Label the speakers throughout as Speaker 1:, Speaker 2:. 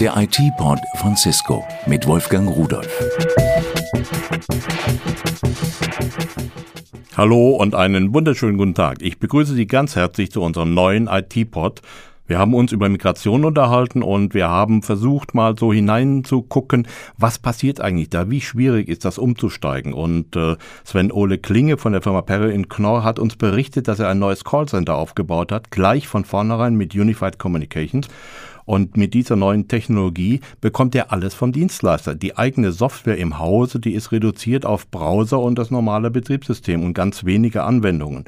Speaker 1: Der IT-Pod von Cisco mit Wolfgang Rudolf.
Speaker 2: Hallo und einen wunderschönen guten Tag. Ich begrüße Sie ganz herzlich zu unserem neuen IT-Pod. Wir haben uns über Migration unterhalten und wir haben versucht, mal so hineinzugucken, was passiert eigentlich da, wie schwierig ist das umzusteigen. Und äh, Sven Ole Klinge von der Firma Perry in Knorr hat uns berichtet, dass er ein neues Callcenter aufgebaut hat, gleich von vornherein mit Unified Communications. Und mit dieser neuen Technologie bekommt er alles vom Dienstleister. Die eigene Software im Hause, die ist reduziert auf Browser und das normale Betriebssystem und ganz wenige Anwendungen.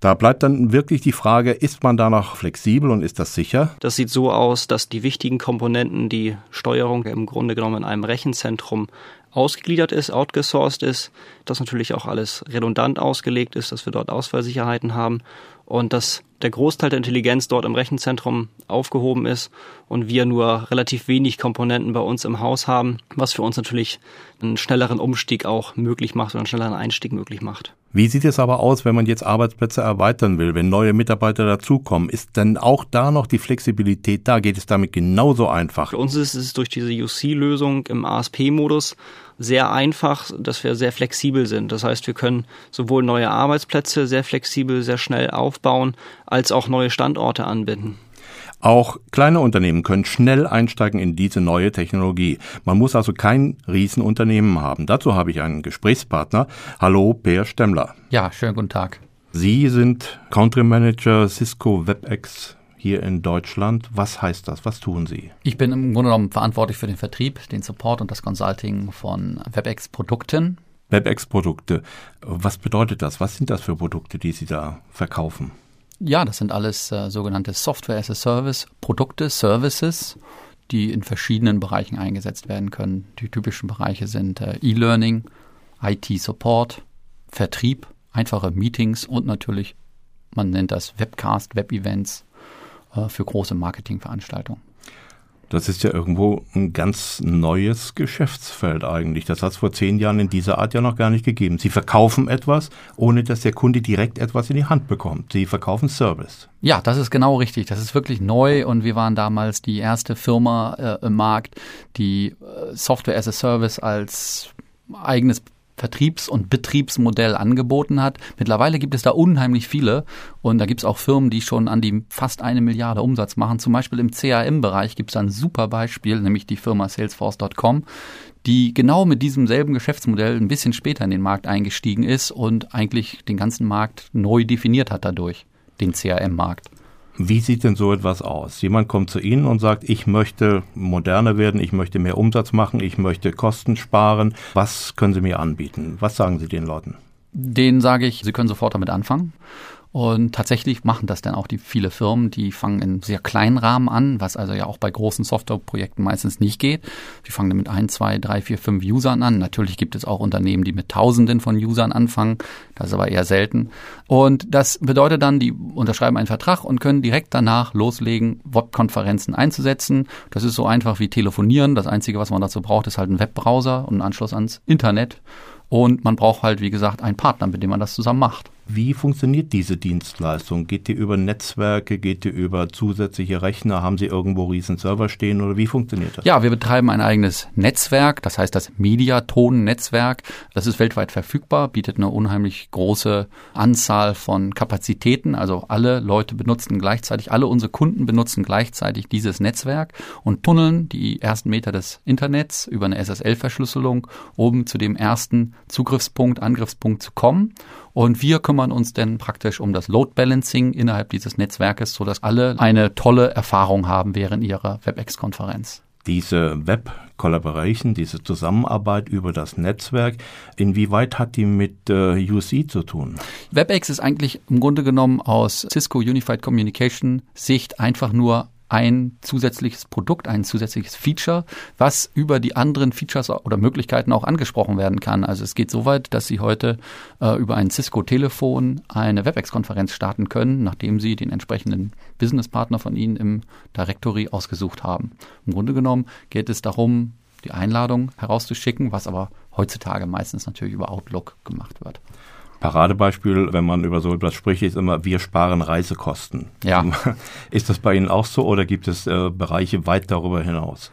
Speaker 2: Da bleibt dann wirklich die Frage, ist man da noch flexibel und ist das sicher?
Speaker 3: Das sieht so aus, dass die wichtigen Komponenten, die Steuerung im Grunde genommen in einem Rechenzentrum ausgegliedert ist, outgesourced ist, dass natürlich auch alles redundant ausgelegt ist, dass wir dort Ausfallsicherheiten haben und dass der Großteil der Intelligenz dort im Rechenzentrum aufgehoben ist und wir nur relativ wenig Komponenten bei uns im Haus haben, was für uns natürlich einen schnelleren Umstieg auch möglich macht oder einen schnelleren Einstieg möglich macht.
Speaker 2: Wie sieht es aber aus, wenn man jetzt Arbeitsplätze erweitern will, wenn neue Mitarbeiter dazukommen? Ist denn auch da noch die Flexibilität da? Geht es damit genauso einfach?
Speaker 3: Für uns ist es durch diese UC-Lösung im ASP-Modus sehr einfach, dass wir sehr flexibel sind. Das heißt, wir können sowohl neue Arbeitsplätze sehr flexibel, sehr schnell aufbauen, als auch neue Standorte anbinden.
Speaker 2: Auch kleine Unternehmen können schnell einsteigen in diese neue Technologie. Man muss also kein Riesenunternehmen haben. Dazu habe ich einen Gesprächspartner. Hallo, Per Stemmler.
Speaker 4: Ja, schönen guten Tag.
Speaker 2: Sie sind Country Manager Cisco WebEx hier in Deutschland. Was heißt das? Was tun Sie?
Speaker 4: Ich bin im Grunde genommen verantwortlich für den Vertrieb, den Support und das Consulting von WebEx-Produkten.
Speaker 2: WebEx-Produkte. Was bedeutet das? Was sind das für Produkte, die Sie da verkaufen?
Speaker 4: Ja, das sind alles äh, sogenannte Software as a Service Produkte, Services, die in verschiedenen Bereichen eingesetzt werden können. Die typischen Bereiche sind äh, E-Learning, IT-Support, Vertrieb, einfache Meetings und natürlich, man nennt das Webcast, Web-Events für große Marketingveranstaltungen.
Speaker 2: Das ist ja irgendwo ein ganz neues Geschäftsfeld eigentlich. Das hat es vor zehn Jahren in dieser Art ja noch gar nicht gegeben. Sie verkaufen etwas, ohne dass der Kunde direkt etwas in die Hand bekommt. Sie verkaufen Service.
Speaker 4: Ja, das ist genau richtig. Das ist wirklich neu und wir waren damals die erste Firma äh, im Markt, die äh, Software as a Service als eigenes Vertriebs- und Betriebsmodell angeboten hat. Mittlerweile gibt es da unheimlich viele und da gibt es auch Firmen, die schon an die fast eine Milliarde Umsatz machen. Zum Beispiel im CRM-Bereich gibt es ein super Beispiel, nämlich die Firma Salesforce.com, die genau mit diesem selben Geschäftsmodell ein bisschen später in den Markt eingestiegen ist und eigentlich den ganzen Markt neu definiert hat dadurch, den CRM-Markt.
Speaker 2: Wie sieht denn so etwas aus? Jemand kommt zu Ihnen und sagt, ich möchte moderner werden, ich möchte mehr Umsatz machen, ich möchte Kosten sparen. Was können Sie mir anbieten? Was sagen Sie den Leuten?
Speaker 4: Den sage ich, Sie können sofort damit anfangen. Und tatsächlich machen das dann auch die viele Firmen, die fangen in sehr kleinen Rahmen an, was also ja auch bei großen Softwareprojekten meistens nicht geht. Die fangen dann mit ein, zwei, drei, vier, fünf Usern an. Natürlich gibt es auch Unternehmen, die mit Tausenden von Usern anfangen. Das ist aber eher selten. Und das bedeutet dann, die unterschreiben einen Vertrag und können direkt danach loslegen, Webkonferenzen einzusetzen. Das ist so einfach wie telefonieren. Das Einzige, was man dazu braucht, ist halt ein Webbrowser und ein Anschluss ans Internet. Und man braucht halt, wie gesagt, einen Partner, mit dem man das zusammen macht.
Speaker 2: Wie funktioniert diese Dienstleistung? Geht die über Netzwerke? Geht die über zusätzliche Rechner? Haben Sie irgendwo riesen Server stehen oder wie funktioniert das?
Speaker 4: Ja, wir betreiben ein eigenes Netzwerk, das heißt das Mediaton-Netzwerk. Das ist weltweit verfügbar, bietet eine unheimlich große Anzahl von Kapazitäten. Also alle Leute benutzen gleichzeitig, alle unsere Kunden benutzen gleichzeitig dieses Netzwerk und tunneln die ersten Meter des Internets über eine SSL-Verschlüsselung, um zu dem ersten Zugriffspunkt, Angriffspunkt zu kommen. Und wir kümmern uns dann praktisch um das Load Balancing innerhalb dieses Netzwerkes, sodass alle eine tolle Erfahrung haben während ihrer WebEx-Konferenz.
Speaker 2: Diese Web Collaboration, diese Zusammenarbeit über das Netzwerk, inwieweit hat die mit äh, UC zu tun?
Speaker 4: WebEx ist eigentlich im Grunde genommen aus Cisco Unified Communication Sicht einfach nur ein zusätzliches Produkt, ein zusätzliches Feature, was über die anderen Features oder Möglichkeiten auch angesprochen werden kann. Also es geht so weit, dass Sie heute äh, über ein Cisco-Telefon eine WebEx-Konferenz starten können, nachdem Sie den entsprechenden Businesspartner von Ihnen im Directory ausgesucht haben. Im Grunde genommen geht es darum, die Einladung herauszuschicken, was aber heutzutage meistens natürlich über Outlook gemacht wird.
Speaker 2: Paradebeispiel, wenn man über so etwas spricht, ist immer, wir sparen Reisekosten.
Speaker 4: Ja.
Speaker 2: Ist das bei Ihnen auch so oder gibt es äh, Bereiche weit darüber hinaus?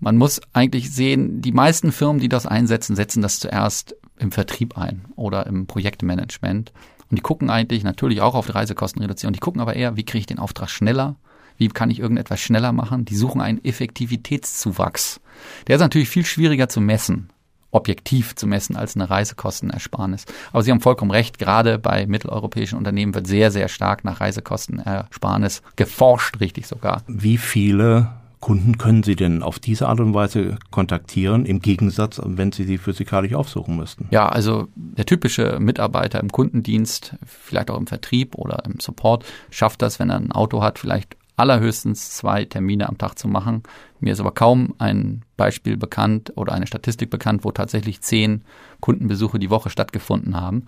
Speaker 4: Man muss eigentlich sehen, die meisten Firmen, die das einsetzen, setzen das zuerst im Vertrieb ein oder im Projektmanagement. Und die gucken eigentlich natürlich auch auf die Reisekostenreduktion. Die gucken aber eher, wie kriege ich den Auftrag schneller? Wie kann ich irgendetwas schneller machen? Die suchen einen Effektivitätszuwachs. Der ist natürlich viel schwieriger zu messen objektiv zu messen als eine Reisekostenersparnis. Aber Sie haben vollkommen recht, gerade bei mitteleuropäischen Unternehmen wird sehr, sehr stark nach Reisekostenersparnis geforscht, richtig sogar.
Speaker 2: Wie viele Kunden können Sie denn auf diese Art und Weise kontaktieren, im Gegensatz, wenn Sie sie physikalisch aufsuchen müssten?
Speaker 4: Ja, also der typische Mitarbeiter im Kundendienst, vielleicht auch im Vertrieb oder im Support, schafft das, wenn er ein Auto hat, vielleicht allerhöchstens zwei Termine am Tag zu machen. Mir ist aber kaum ein Beispiel bekannt oder eine Statistik bekannt, wo tatsächlich zehn Kundenbesuche die Woche stattgefunden haben.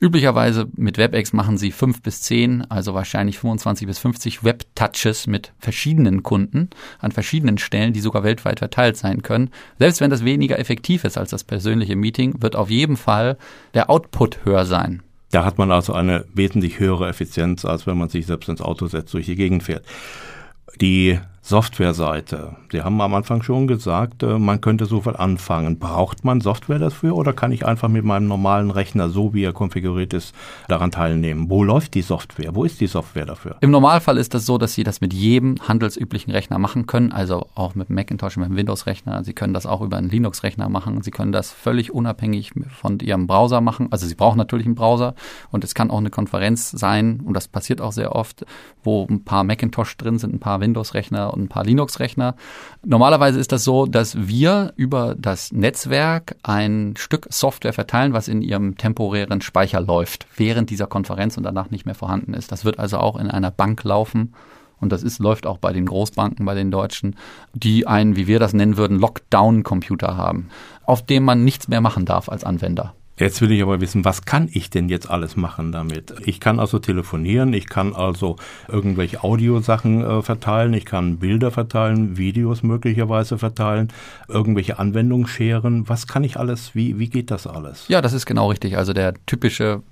Speaker 4: Üblicherweise mit WebEx machen sie fünf bis zehn, also wahrscheinlich 25 bis 50 Web-Touches mit verschiedenen Kunden an verschiedenen Stellen, die sogar weltweit verteilt sein können. Selbst wenn das weniger effektiv ist als das persönliche Meeting, wird auf jeden Fall der Output höher sein.
Speaker 2: Da hat man also eine wesentlich höhere Effizienz, als wenn man sich selbst ins Auto setzt, durch die Gegend fährt. Die Softwareseite. Sie haben am Anfang schon gesagt, äh, man könnte sofort anfangen. Braucht man Software dafür oder kann ich einfach mit meinem normalen Rechner, so wie er konfiguriert ist, daran teilnehmen? Wo läuft die Software? Wo ist die Software dafür?
Speaker 4: Im Normalfall ist das so, dass Sie das mit jedem handelsüblichen Rechner machen können, also auch mit Macintosh, mit dem Windows-Rechner. Sie können das auch über einen Linux-Rechner machen. Sie können das völlig unabhängig von Ihrem Browser machen. Also Sie brauchen natürlich einen Browser und es kann auch eine Konferenz sein, und das passiert auch sehr oft, wo ein paar Macintosh drin sind, ein paar Windows-Rechner und ein paar Linux-Rechner. Normalerweise ist das so, dass wir über das Netzwerk ein Stück Software verteilen, was in ihrem temporären Speicher läuft, während dieser Konferenz und danach nicht mehr vorhanden ist. Das wird also auch in einer Bank laufen. Und das ist, läuft auch bei den Großbanken, bei den Deutschen, die einen, wie wir das nennen würden, Lockdown-Computer haben, auf dem man nichts mehr machen darf als Anwender.
Speaker 2: Jetzt will ich aber wissen, was kann ich denn jetzt alles machen damit? Ich kann also telefonieren, ich kann also irgendwelche Audiosachen äh, verteilen, ich kann Bilder verteilen, Videos möglicherweise verteilen, irgendwelche Anwendungen scheren. Was kann ich alles? Wie, wie geht das alles?
Speaker 4: Ja, das ist genau richtig. Also der typische,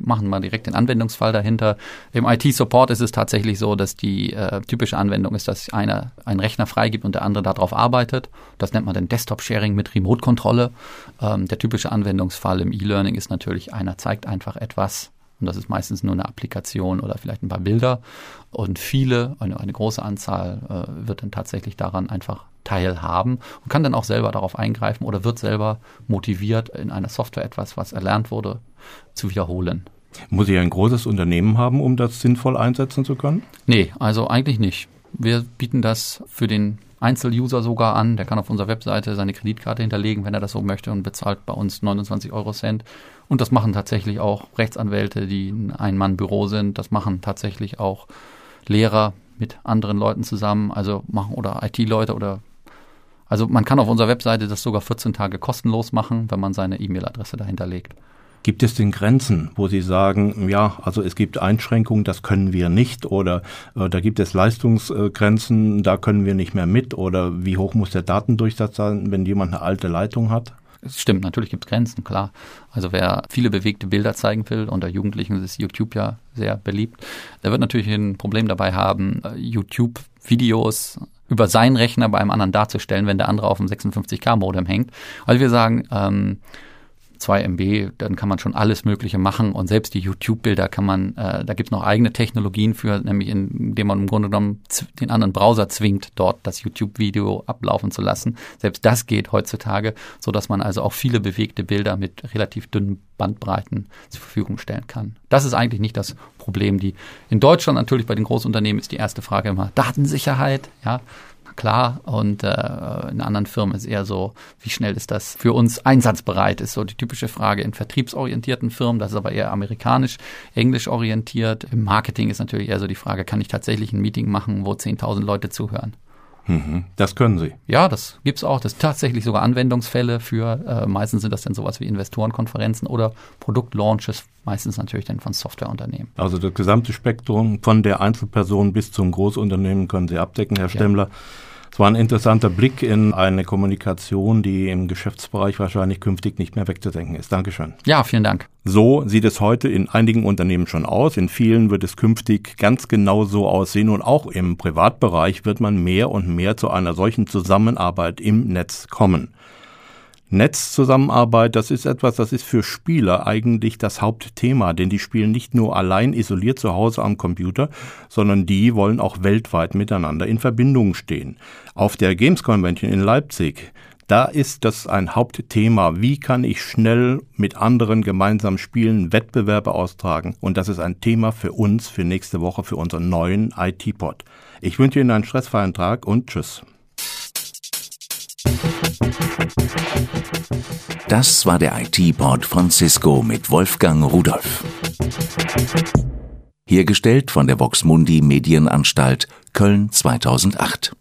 Speaker 4: machen wir direkt den Anwendungsfall dahinter. Im IT-Support ist es tatsächlich so, dass die äh, typische Anwendung ist, dass einer einen Rechner freigibt und der andere darauf arbeitet. Das nennt man dann Desktop-Sharing mit Remote-Kontrolle. Ähm, der typische Anwendungsfall im E-Learning ist natürlich, einer zeigt einfach etwas und das ist meistens nur eine Applikation oder vielleicht ein paar Bilder. Und viele, eine, eine große Anzahl äh, wird dann tatsächlich daran einfach teilhaben und kann dann auch selber darauf eingreifen oder wird selber motiviert, in einer Software etwas, was erlernt wurde, zu wiederholen.
Speaker 2: Muss ich ein großes Unternehmen haben, um das sinnvoll einsetzen zu können?
Speaker 4: Nee, also eigentlich nicht. Wir bieten das für den Einzeluser sogar an. Der kann auf unserer Webseite seine Kreditkarte hinterlegen, wenn er das so möchte und bezahlt bei uns 29 Euro Cent. Und das machen tatsächlich auch Rechtsanwälte, die ein Ein-Mann-Büro sind. Das machen tatsächlich auch Lehrer mit anderen Leuten zusammen, also machen oder IT-Leute oder also man kann auf unserer Webseite das sogar 14 Tage kostenlos machen, wenn man seine E-Mail-Adresse dahinter legt.
Speaker 2: Gibt es denn Grenzen, wo Sie sagen, ja, also es gibt Einschränkungen, das können wir nicht oder äh, da gibt es Leistungsgrenzen, da können wir nicht mehr mit oder wie hoch muss der Datendurchsatz sein, wenn jemand eine alte Leitung hat?
Speaker 4: Es stimmt, natürlich gibt es Grenzen, klar. Also wer viele bewegte Bilder zeigen will, unter Jugendlichen ist YouTube ja sehr beliebt, der wird natürlich ein Problem dabei haben, äh, YouTube-Videos über seinen Rechner bei einem anderen darzustellen, wenn der andere auf dem 56K-Modem hängt. Also wir sagen, ähm, 2 MB, dann kann man schon alles Mögliche machen und selbst die YouTube-Bilder kann man, äh, da gibt es noch eigene Technologien für, nämlich indem man im Grunde genommen den anderen Browser zwingt, dort das YouTube-Video ablaufen zu lassen. Selbst das geht heutzutage, so dass man also auch viele bewegte Bilder mit relativ dünnen Bandbreiten zur Verfügung stellen kann. Das ist eigentlich nicht das Problem. Die in Deutschland natürlich bei den Großunternehmen ist die erste Frage immer Datensicherheit, ja klar. Und äh, in anderen Firmen ist eher so, wie schnell ist das für uns einsatzbereit, ist so die typische Frage in vertriebsorientierten Firmen. Das ist aber eher amerikanisch, englisch orientiert. Im Marketing ist natürlich eher so die Frage, kann ich tatsächlich ein Meeting machen, wo 10.000 Leute zuhören?
Speaker 2: Mhm. Das können Sie.
Speaker 4: Ja, das gibt's auch. Das tatsächlich sogar Anwendungsfälle für, äh, meistens sind das dann sowas wie Investorenkonferenzen oder Produktlaunches, meistens natürlich dann von Softwareunternehmen.
Speaker 2: Also das gesamte Spektrum von der Einzelperson bis zum Großunternehmen können Sie abdecken, Herr Stemmler. Ja. Es war ein interessanter Blick in eine Kommunikation, die im Geschäftsbereich wahrscheinlich künftig nicht mehr wegzudenken ist. Dankeschön.
Speaker 4: Ja, vielen Dank.
Speaker 2: So sieht es heute in einigen Unternehmen schon aus. In vielen wird es künftig ganz genau so aussehen. Und auch im Privatbereich wird man mehr und mehr zu einer solchen Zusammenarbeit im Netz kommen. Netzzusammenarbeit, das ist etwas, das ist für Spieler eigentlich das Hauptthema, denn die spielen nicht nur allein isoliert zu Hause am Computer, sondern die wollen auch weltweit miteinander in Verbindung stehen. Auf der Games Convention in Leipzig, da ist das ein Hauptthema. Wie kann ich schnell mit anderen gemeinsam spielen, Wettbewerbe austragen? Und das ist ein Thema für uns für nächste Woche, für unseren neuen IT-Pod. Ich wünsche Ihnen einen stressfreien Tag und tschüss.
Speaker 1: Das war der IT-Port von Cisco mit Wolfgang Rudolf. Hergestellt von der Voxmundi Medienanstalt Köln 2008.